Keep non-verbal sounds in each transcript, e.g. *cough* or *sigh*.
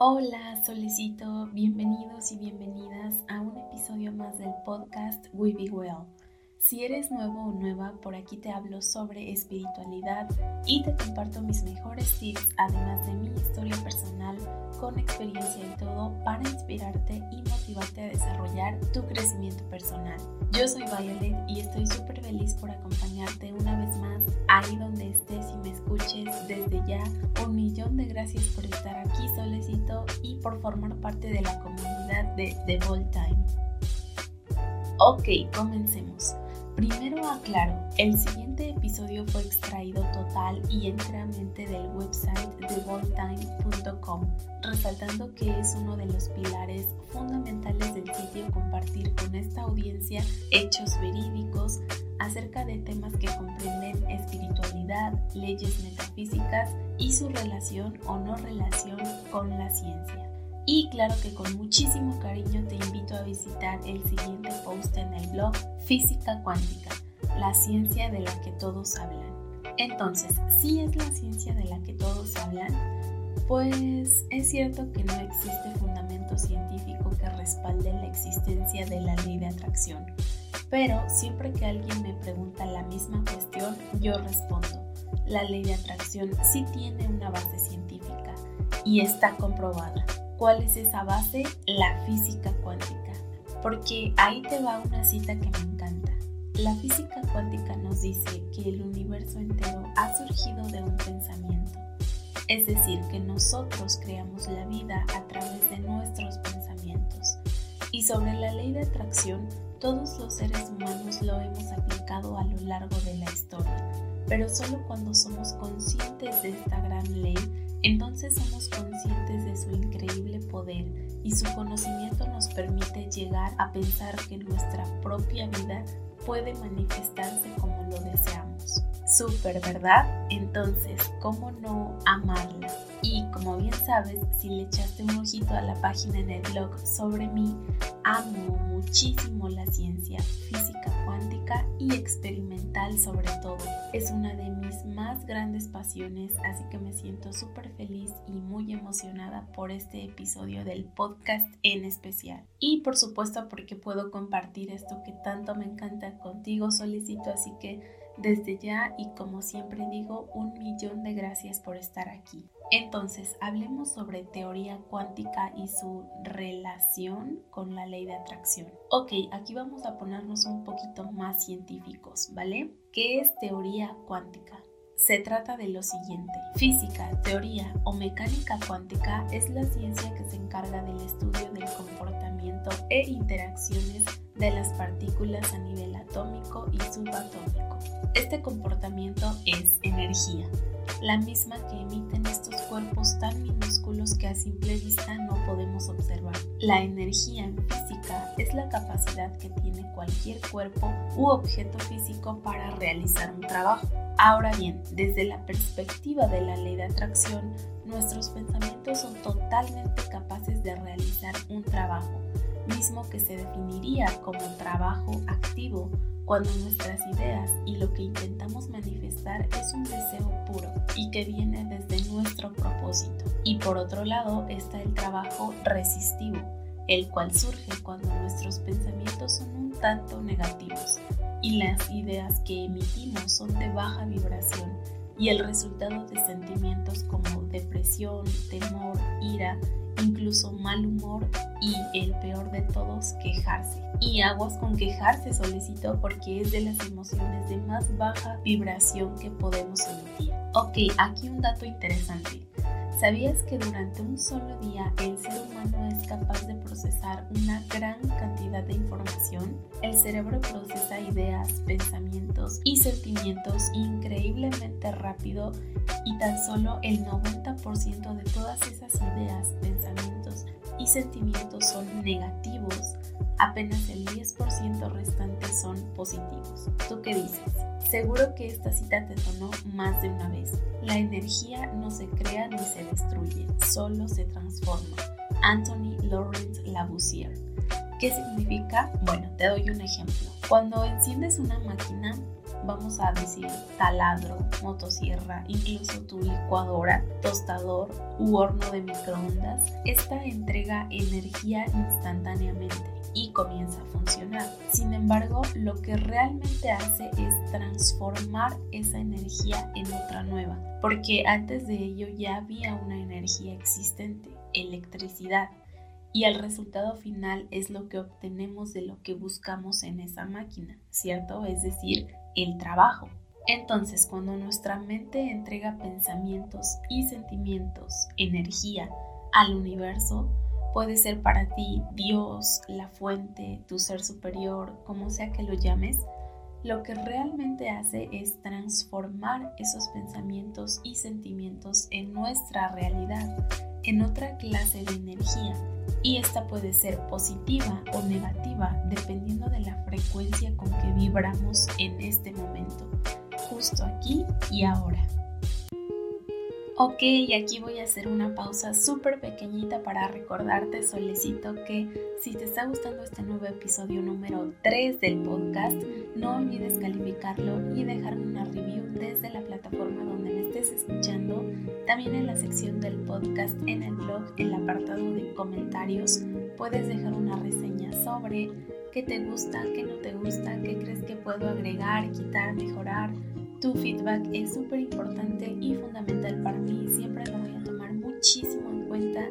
Hola, solecito, bienvenidos y bienvenidas a un episodio más del podcast We Be Well. Si eres nuevo o nueva, por aquí te hablo sobre espiritualidad y te comparto mis mejores tips, además con experiencia y todo para inspirarte y motivarte a desarrollar tu crecimiento personal. Yo soy Violet y estoy súper feliz por acompañarte una vez más ahí donde estés y me escuches desde ya. Un millón de gracias por estar aquí solecito y por formar parte de la comunidad de The Ball Time. Ok, comencemos. Primero aclaro, el siguiente episodio fue extraído total y enteramente del website TheBallTime.com, resaltando que es uno de los pilares fundamentales del sitio compartir con esta audiencia hechos verídicos acerca de temas que comprenden espiritualidad, leyes metafísicas y su relación o no relación con la ciencia. Y claro que con muchísimo cariño te invito a visitar el siguiente post en el blog Física Cuántica, la ciencia de la que todos hablan. Entonces, si es la ciencia de la que todos hablan, pues es cierto que no existe fundamento científico que respalde la existencia de la ley de atracción. Pero siempre que alguien me pregunta la misma cuestión, yo respondo, la ley de atracción sí tiene una base científica y está comprobada. ¿Cuál es esa base? La física cuántica. Porque ahí te va una cita que me encanta. La física cuántica nos dice que el universo entero ha surgido de un pensamiento. Es decir, que nosotros creamos la vida a través de nuestros pensamientos. Y sobre la ley de atracción, todos los seres humanos lo hemos aplicado a lo largo de la historia, pero solo cuando somos conscientes de esta gran ley entonces somos conscientes de su increíble poder y su conocimiento nos permite llegar a pensar que nuestra propia vida puede manifestarse como lo deseamos. Súper, ¿verdad? Entonces, ¿cómo no amarla? Y como bien sabes, si le echaste un ojito a la página en el blog sobre mí, amo muchísimo la ciencia, física cuántica y experimental sobre todo. Es una de mis más grandes pasiones, así que me siento súper feliz y muy emocionada por este episodio del podcast en especial. Y por supuesto porque puedo compartir esto que tanto me encanta contigo, solicito, así que desde ya y como siempre digo, un millón de gracias por estar aquí. Entonces, hablemos sobre teoría cuántica y su relación con la ley de atracción. Ok, aquí vamos a ponernos un poquito más científicos, ¿vale? ¿Qué es teoría cuántica? Se trata de lo siguiente. Física, teoría o mecánica cuántica es la ciencia que se encarga del estudio del comportamiento e interacciones de las partículas a nivel atómico y subatómico. Este comportamiento es energía, la misma que emiten estos cuerpos tan minúsculos que a simple vista no podemos observar. La energía en física es la capacidad que tiene cualquier cuerpo u objeto físico para realizar un trabajo. Ahora bien, desde la perspectiva de la ley de atracción, nuestros pensamientos son totalmente capaces de realizar un trabajo, mismo que se definiría como trabajo activo cuando nuestras ideas y lo que intentamos manifestar es un deseo puro y que viene desde nuestro propósito. Y por otro lado está el trabajo resistivo, el cual surge cuando nuestros pensamientos son un tanto negativos y las ideas que emitimos son de baja vibración y el resultado de sentimientos como depresión, temor, ira, incluso mal humor y el peor de todos, quejarse. Y aguas con quejarse solicito porque es de las emociones de más baja vibración que podemos emitir. Ok, aquí un dato interesante. ¿Sabías que durante un solo día el ser humano es capaz de procesar una gran cantidad de información? El cerebro procesa ideas, pensamientos y sentimientos increíblemente rápido y tan solo el 90% de todas esas ideas, pensamientos y sentimientos son negativos. Apenas el 10% restante son positivos. ¿Tú qué dices? Seguro que esta cita te sonó más de una vez. La energía no se crea ni se destruye, solo se transforma. Anthony Lawrence Lavoisier. ¿Qué significa? Bueno, te doy un ejemplo. Cuando enciendes una máquina, vamos a decir taladro, motosierra, incluso tu licuadora, tostador u horno de microondas, esta entrega energía instantáneamente y comienza a funcionar. Sin embargo, lo que realmente hace es transformar esa energía en otra nueva, porque antes de ello ya había una energía existente, electricidad, y el resultado final es lo que obtenemos de lo que buscamos en esa máquina, ¿cierto? Es decir, el trabajo. Entonces, cuando nuestra mente entrega pensamientos y sentimientos, energía al universo, puede ser para ti Dios, la fuente, tu ser superior, como sea que lo llames, lo que realmente hace es transformar esos pensamientos y sentimientos en nuestra realidad, en otra clase de energía. Y esta puede ser positiva o negativa dependiendo de la frecuencia con que vibramos en este momento, justo aquí y ahora. Ok, aquí voy a hacer una pausa súper pequeñita para recordarte, Solecito, que si te está gustando este nuevo episodio número 3 del podcast, no olvides calificarlo y dejarme una review desde la plataforma donde me estés escuchando. También en la sección del podcast en el blog, en el apartado de comentarios, puedes dejar una reseña sobre qué te gusta, qué no te gusta, qué crees que puedo agregar, quitar, mejorar tu feedback es súper importante y fundamental para mí. Siempre lo voy a tomar muchísimo en cuenta.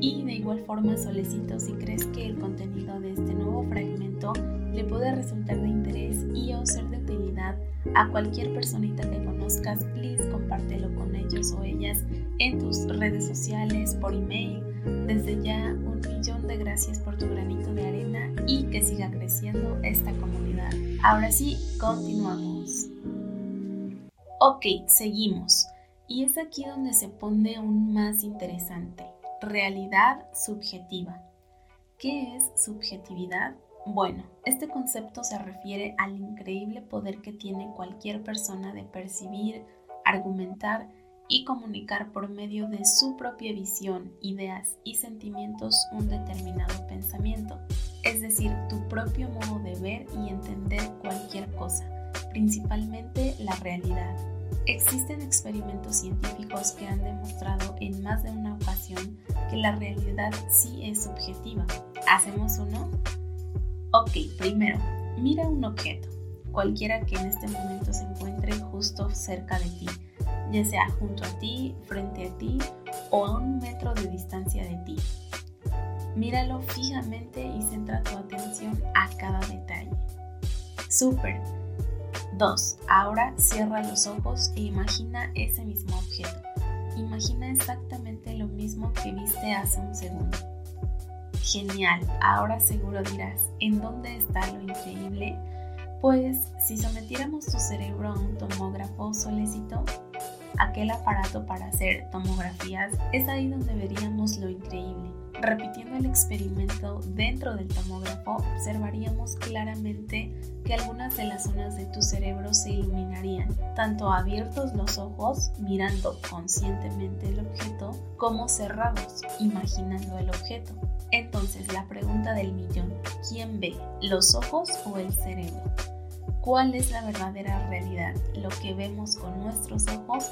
Y de igual forma, solicito si crees que el contenido de este nuevo fragmento le puede resultar de interés y o ser de utilidad a cualquier personita que conozcas, please compártelo con ellos o ellas en tus redes sociales, por email. Desde ya, un millón de gracias por tu granito de arena y que siga creciendo esta comunidad. Ahora sí, continuamos. Ok, seguimos. Y es aquí donde se pone aún más interesante. Realidad subjetiva. ¿Qué es subjetividad? Bueno, este concepto se refiere al increíble poder que tiene cualquier persona de percibir, argumentar y comunicar por medio de su propia visión, ideas y sentimientos un determinado pensamiento, es decir, tu propio modo de ver y entender cualquier cosa principalmente la realidad. Existen experimentos científicos que han demostrado en más de una ocasión que la realidad sí es subjetiva. ¿Hacemos uno? Ok, primero, mira un objeto, cualquiera que en este momento se encuentre justo cerca de ti, ya sea junto a ti, frente a ti o a un metro de distancia de ti. Míralo fijamente y centra tu atención a cada detalle. Súper, 2. Ahora cierra los ojos e imagina ese mismo objeto. Imagina exactamente lo mismo que viste hace un segundo. Genial, ahora seguro dirás, ¿en dónde está lo increíble? Pues si sometiéramos tu cerebro a un tomógrafo solecito, aquel aparato para hacer tomografías, es ahí donde veríamos lo increíble. Repitiendo el experimento dentro del tomógrafo, observaríamos claramente que algunas de las zonas de tu cerebro se iluminarían, tanto abiertos los ojos, mirando conscientemente el objeto, como cerrados, imaginando el objeto. Entonces, la pregunta del millón, ¿quién ve, los ojos o el cerebro? ¿Cuál es la verdadera realidad? ¿Lo que vemos con nuestros ojos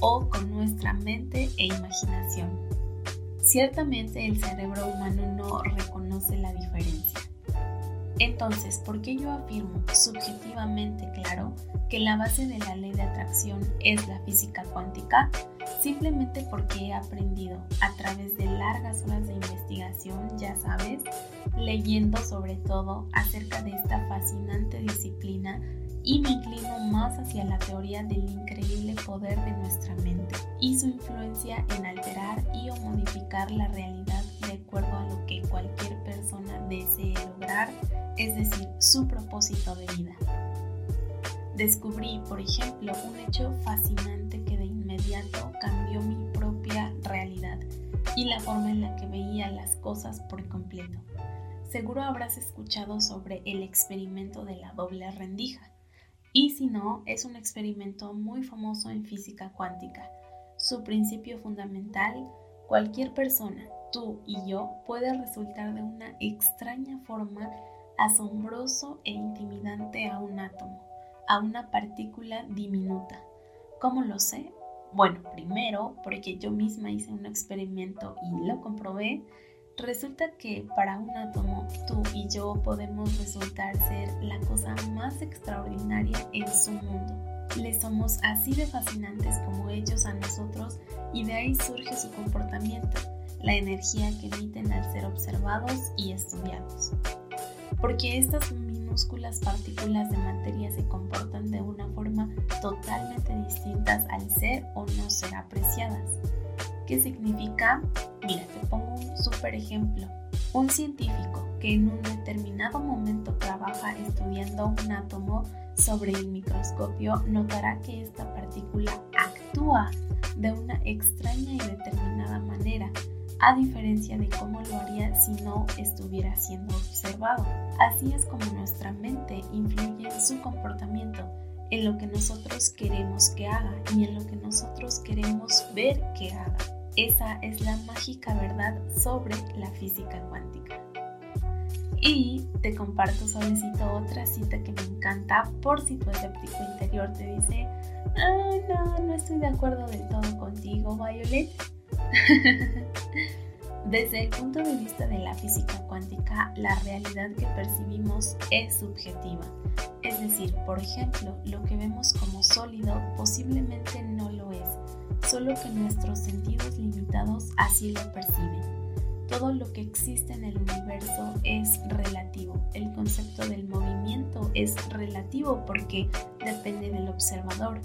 o con nuestra mente e imaginación? Ciertamente el cerebro humano no reconoce la diferencia. Entonces, ¿por qué yo afirmo subjetivamente claro que la base de la ley de atracción es la física cuántica? Simplemente porque he aprendido a través de largas horas de investigación, ya sabes, leyendo sobre todo acerca de esta fascinante disciplina y me inclino más hacia la teoría del increíble poder de nuestra mente y su influencia en alterar y modificar la realidad de acuerdo a lo que cualquier persona desee lograr, es decir, su propósito de vida. Descubrí, por ejemplo, un hecho fascinante que de inmediato cambió mi propia realidad y la forma en la que veía las cosas por completo. Seguro habrás escuchado sobre el experimento de la doble rendija y si no, es un experimento muy famoso en física cuántica. Su principio fundamental, cualquier persona, tú y yo, puede resultar de una extraña forma asombroso e intimidante a un átomo, a una partícula diminuta. ¿Cómo lo sé? Bueno, primero porque yo misma hice un experimento y lo comprobé. Resulta que para un átomo tú y yo podemos resultar ser la cosa más extraordinaria en su mundo. Le somos así de fascinantes como ellos a nosotros y de ahí surge su comportamiento, la energía que emiten al ser observados y estudiados. Porque estas minúsculas partículas de materia se comportan de una forma totalmente distintas al ser o no ser apreciadas. ¿Qué significa? Mira, te pongo un super ejemplo. Un científico que en un determinado momento trabaja estudiando un átomo sobre el microscopio notará que esta partícula actúa de una extraña y determinada manera a diferencia de cómo lo haría si no estuviera siendo observado. Así es como nuestra mente influye en su comportamiento, en lo que nosotros queremos que haga y en lo que nosotros queremos ver que haga. Esa es la mágica verdad sobre la física cuántica. Y te comparto, Solecito, otra cita que me encanta por si tu escéptico interior te dice, ah, no, no estoy de acuerdo del todo contigo, Violet. *laughs* Desde el punto de vista de la física cuántica, la realidad que percibimos es subjetiva. Es decir, por ejemplo, lo que vemos como sólido posiblemente no lo es, solo que nuestros sentidos limitados así lo perciben. Todo lo que existe en el universo es relativo. El concepto del movimiento es relativo porque depende del observador.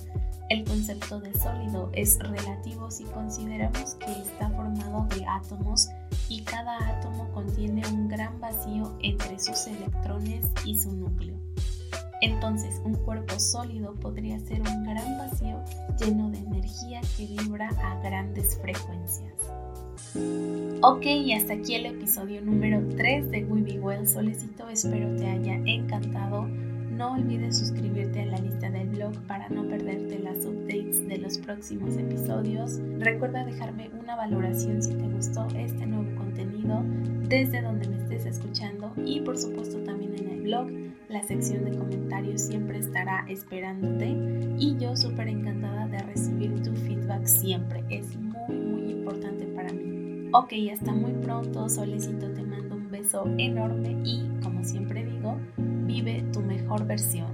El concepto de sólido es relativo si consideramos que está formado de átomos y cada átomo contiene un gran vacío entre sus electrones y su núcleo. Entonces, un cuerpo sólido podría ser un gran vacío lleno de energía que vibra a grandes frecuencias. Ok, y hasta aquí el episodio número 3 de We Be Well Solecito. Espero te haya encantado. No olvides suscribirte a la lista del blog para no perderte las updates de los próximos episodios. Recuerda dejarme una valoración si te gustó este nuevo contenido desde donde me estés escuchando y por supuesto también en el blog. La sección de comentarios siempre estará esperándote y yo súper encantada de recibir tu feedback siempre. Es muy muy importante para mí. Ok, hasta muy pronto, solecito, te mando un beso enorme y, como siempre digo, vive tu mejor versión.